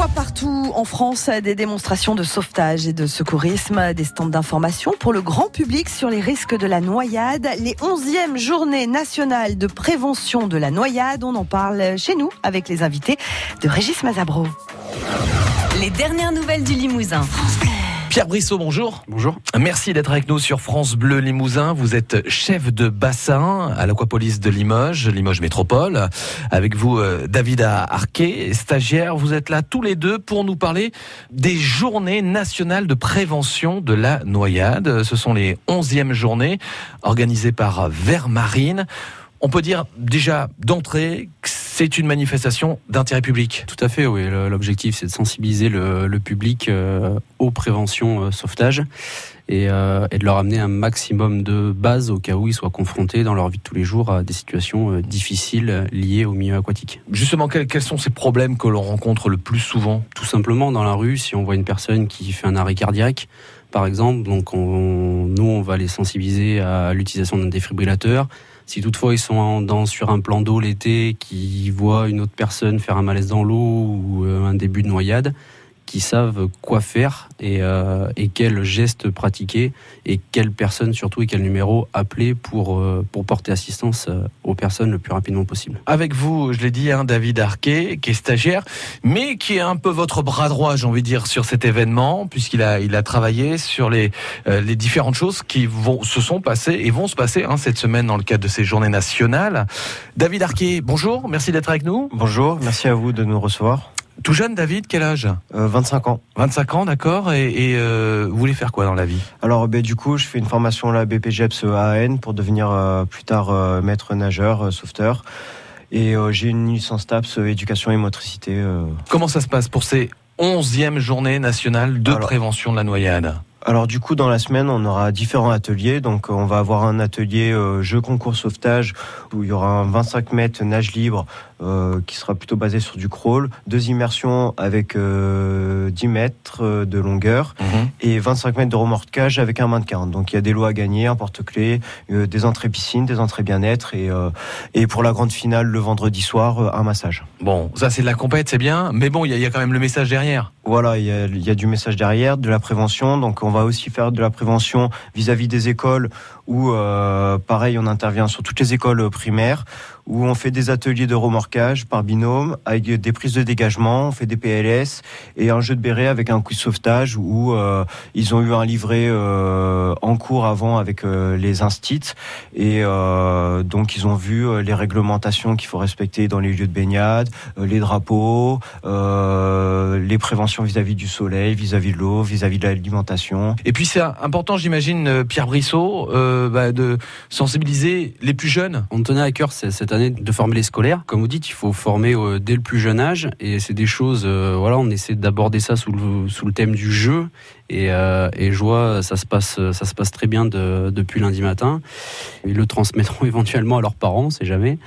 voit partout en France des démonstrations de sauvetage et de secourisme, des stands d'information pour le grand public sur les risques de la noyade. Les 11e journées nationales de prévention de la noyade, on en parle chez nous avec les invités de Régis Mazabro. Les dernières nouvelles du Limousin. Pierre Brissot, bonjour. Bonjour. Merci d'être avec nous sur France Bleu Limousin. Vous êtes chef de bassin à l'Aquapolis de Limoges, Limoges Métropole. Avec vous, euh, David Arquet, stagiaire. Vous êtes là tous les deux pour nous parler des journées nationales de prévention de la noyade. Ce sont les 11e journées organisées par Vert Marine. On peut dire déjà d'entrée que c'est une manifestation d'intérêt public. Tout à fait, oui. L'objectif, c'est de sensibiliser le, public euh, aux préventions euh, sauvetage euh, et, de leur amener un maximum de bases au cas où ils soient confrontés dans leur vie de tous les jours à des situations difficiles liées au milieu aquatique. Justement, quels, quels sont ces problèmes que l'on rencontre le plus souvent? Tout simplement, dans la rue, si on voit une personne qui fait un arrêt cardiaque, par exemple, donc on, nous, les sensibiliser à l'utilisation d'un défibrillateur. Si toutefois ils sont sur un plan d'eau l'été, qui voient une autre personne faire un malaise dans l'eau ou euh, un début de noyade, qui savent quoi faire et, euh, et quels gestes pratiquer et quelle personne surtout et quel numéro appeler pour, euh, pour porter assistance euh, aux personnes le plus rapidement possible. Avec vous, je l'ai dit, hein, David Arquet, qui est stagiaire, mais qui est un peu votre bras droit, j'ai envie de dire, sur cet événement, puisqu'il a, il a travaillé sur les, les différentes choses qui vont, se sont passées et vont se passer hein, cette semaine dans le cadre de ces journées nationales. David Arquet, bonjour, merci d'être avec nous. Bonjour, merci à vous de nous recevoir. Tout jeune, David, quel âge? 25 euh, ans. 25 ans, d'accord. Et, euh, vous voulez faire quoi dans la vie? Alors, ben, du coup, je fais une formation à la BPGEPS AN pour devenir euh, plus tard maître nageur, sauveteur. Et j'ai une licence TAPS éducation et motricité. Comment ça se passe pour ces 11e journées nationales de prévention de la noyade? Alors du coup, dans la semaine, on aura différents ateliers. Donc on va avoir un atelier jeu concours sauvetage où il y aura un 25 mètres nage libre euh, qui sera plutôt basé sur du crawl, deux immersions avec 10 euh, mètres euh, de longueur mhm. et 25 mètres de remorquage avec un mannequin. Donc il y a des lots à gagner, un porte-clés, des entrées piscine, des entrées bien-être et, et pour la grande finale le vendredi soir, un massage. Bon, ça c'est de la compète, c'est bien, mais bon, il y, a quand même le message derrière. Voilà, il y, a, y, a, du message derrière, de la prévention. Donc on va aussi faire de la prévention vis-à-vis des écoles où, pareil, on intervient sur toutes les écoles primaires où on fait des ateliers de remorquage par binôme avec des prises de dégagement, on fait des PLS et un jeu de béret avec un coup de sauvetage où euh, ils ont eu un livret euh, en cours avant avec euh, les instits et donc ils ont vu les réglementations qu'il faut respecter dans les lieux de baignade, les drapeaux, les préventions vis-à-vis du soleil, vis-à-vis de l'eau, vis-à-vis de l'alimentation. Et puis c'est important, j'imagine, Pierre Brissot, bah, de sensibiliser les plus jeunes. On tenait à cœur cette année de former les scolaires. Comme vous dites, il faut former euh, dès le plus jeune âge et c'est des choses, euh, voilà, on essaie d'aborder ça sous le, sous le thème du jeu et, euh, et je vois, ça se passe, ça se passe très bien depuis lundi matin. Ils le transmettront éventuellement à leurs parents, on sait jamais,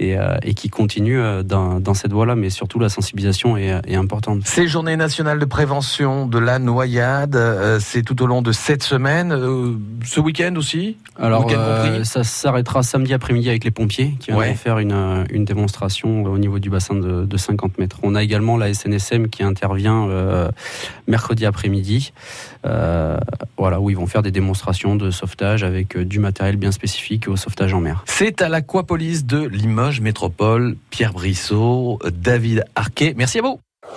et, euh, et qui continuent euh, dans, dans cette voie-là. Mais surtout, la sensibilisation est, est importante. Ces journées nationales de prévention de la noyade, euh, c'est tout au long de cette semaine, ce week-end aussi. Alors, ça s'arrêtera samedi après-midi avec les pompiers qui vont faire une, une démonstration au niveau du bassin de, de 50 mètres. On a également la SNSM qui intervient mercredi après-midi. Euh, voilà, où ils vont faire des démonstrations de sauvetage avec euh, du matériel bien spécifique au sauvetage en mer. C'est à l'Aquapolis de Limoges Métropole. Pierre Brissot, David Arquet, merci à vous.